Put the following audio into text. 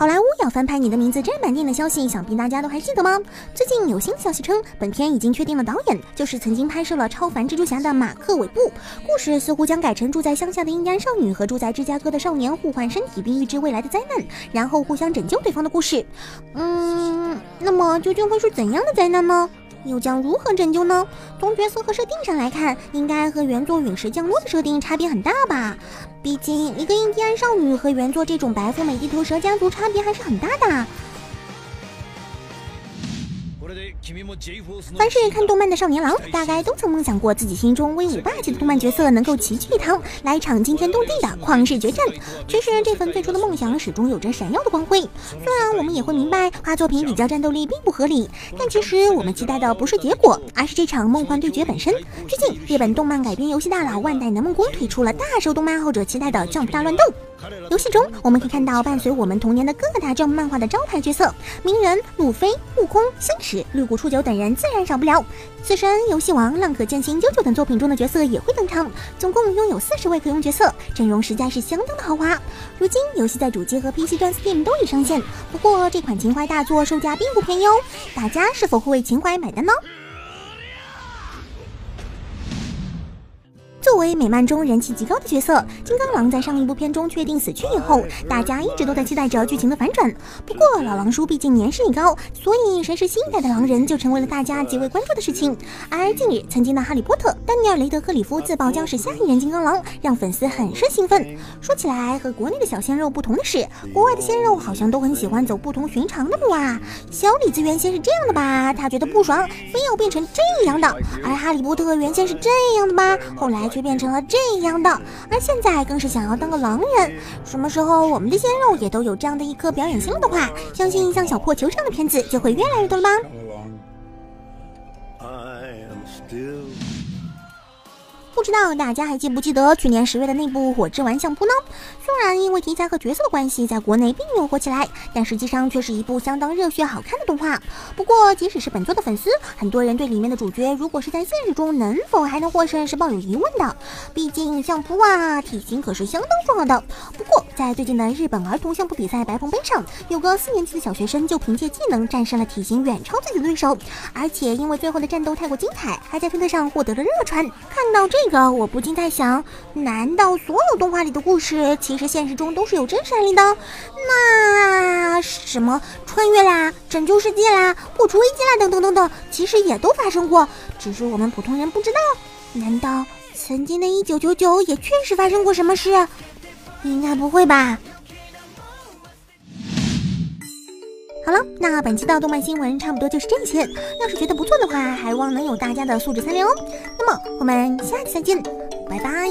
好莱坞要翻拍《你的名字真满电影的消息，想必大家都还记得吗？最近有新消息称，本片已经确定了导演，就是曾经拍摄了《超凡蜘蛛侠》的马克·韦布。故事似乎将改成住在乡下的印第安少女和住在芝加哥的少年互换身体，并预知未来的灾难，然后互相拯救对方的故事。嗯，那么究竟会是怎样的灾难呢？又将如何拯救呢？从角色和设定上来看，应该和原作《陨石降落》的设定差别很大吧？毕竟一个印第安少女和原作这种白富美地头蛇家族差别还是很大的。凡是看动漫的少年郎，大概都曾梦想过自己心中威武霸气的动漫角色能够齐聚一堂，来一场惊天动地的旷世决战。其实这份最初的梦想始终有着闪耀的光辉。虽然我们也会明白画作品比较战斗力并不合理，但其实我们期待的不是结果，而是这场梦幻对决本身。最近，日本动漫改编游戏大佬万代南梦宫推出了大受动漫爱好者期待的《Jump 大乱斗》。游戏中，我们可以看到伴随我们童年的各大 Jump 漫画的招牌角色，鸣人、路飞、悟空、星矢、绿谷初九等人自然少不了。死神、游戏王、浪客剑心、啾啾等作品中的角色也会登场，总共拥有四十位可用角色，阵容实在是相当的豪华。如今，游戏在主机和 PC 端 Steam 都已上线，不过这款情怀大作售价并不便宜哦，大家是否会为情怀买单呢？作为美漫中人气极高的角色，金刚狼在上一部片中确定死去以后，大家一直都在期待着剧情的反转。不过老狼叔毕竟年事已高，所以谁是新一代的狼人就成为了大家极为关注的事情。而近日，曾经的哈利波特丹尼尔雷德克里夫自曝将是下一任金刚狼，让粉丝很是兴奋。说起来，和国内的小鲜肉不同的是，国外的鲜肉好像都很喜欢走不同寻常的路啊。小李子原先是这样的吧，他觉得不爽，非要变成这样的；而哈利波特原先是这样的吧，后来。却变成了这样的，而现在更是想要当个狼人。什么时候我们的鲜肉也都有这样的一颗表演心的话，相信像小破球这样的片子就会越来越多了吗？不知道大家还记不记得去年十月的那部《火之丸相扑》呢？虽然因为题材和角色的关系，在国内并没有火起来，但实际上却是一部相当热血好看的动画。不过，即使是本作的粉丝，很多人对里面的主角如果是在现实中能否还能获胜是抱有疑问的。毕竟相扑啊，体型可是相当重要的。不过，在最近的日本儿童相扑比赛白鹏杯上，有个四年级的小学生就凭借技能战胜了体型远超自己的对手，而且因为最后的战斗太过精彩，还在推特上获得了热传。看到这个，我不禁在想，难道所有动画里的故事，其实现实中都是有真实案例的？那什么穿越啦、拯救世界啦、破除危机啦等等等等，其实也都发生过，只是我们普通人不知道。难道曾经的一九九九也确实发生过什么事？应该不会吧？好了，那本期的动漫新闻差不多就是这些。要是觉得不错的话，还望能有大家的素质三连哦。那么我们下期再见，拜拜。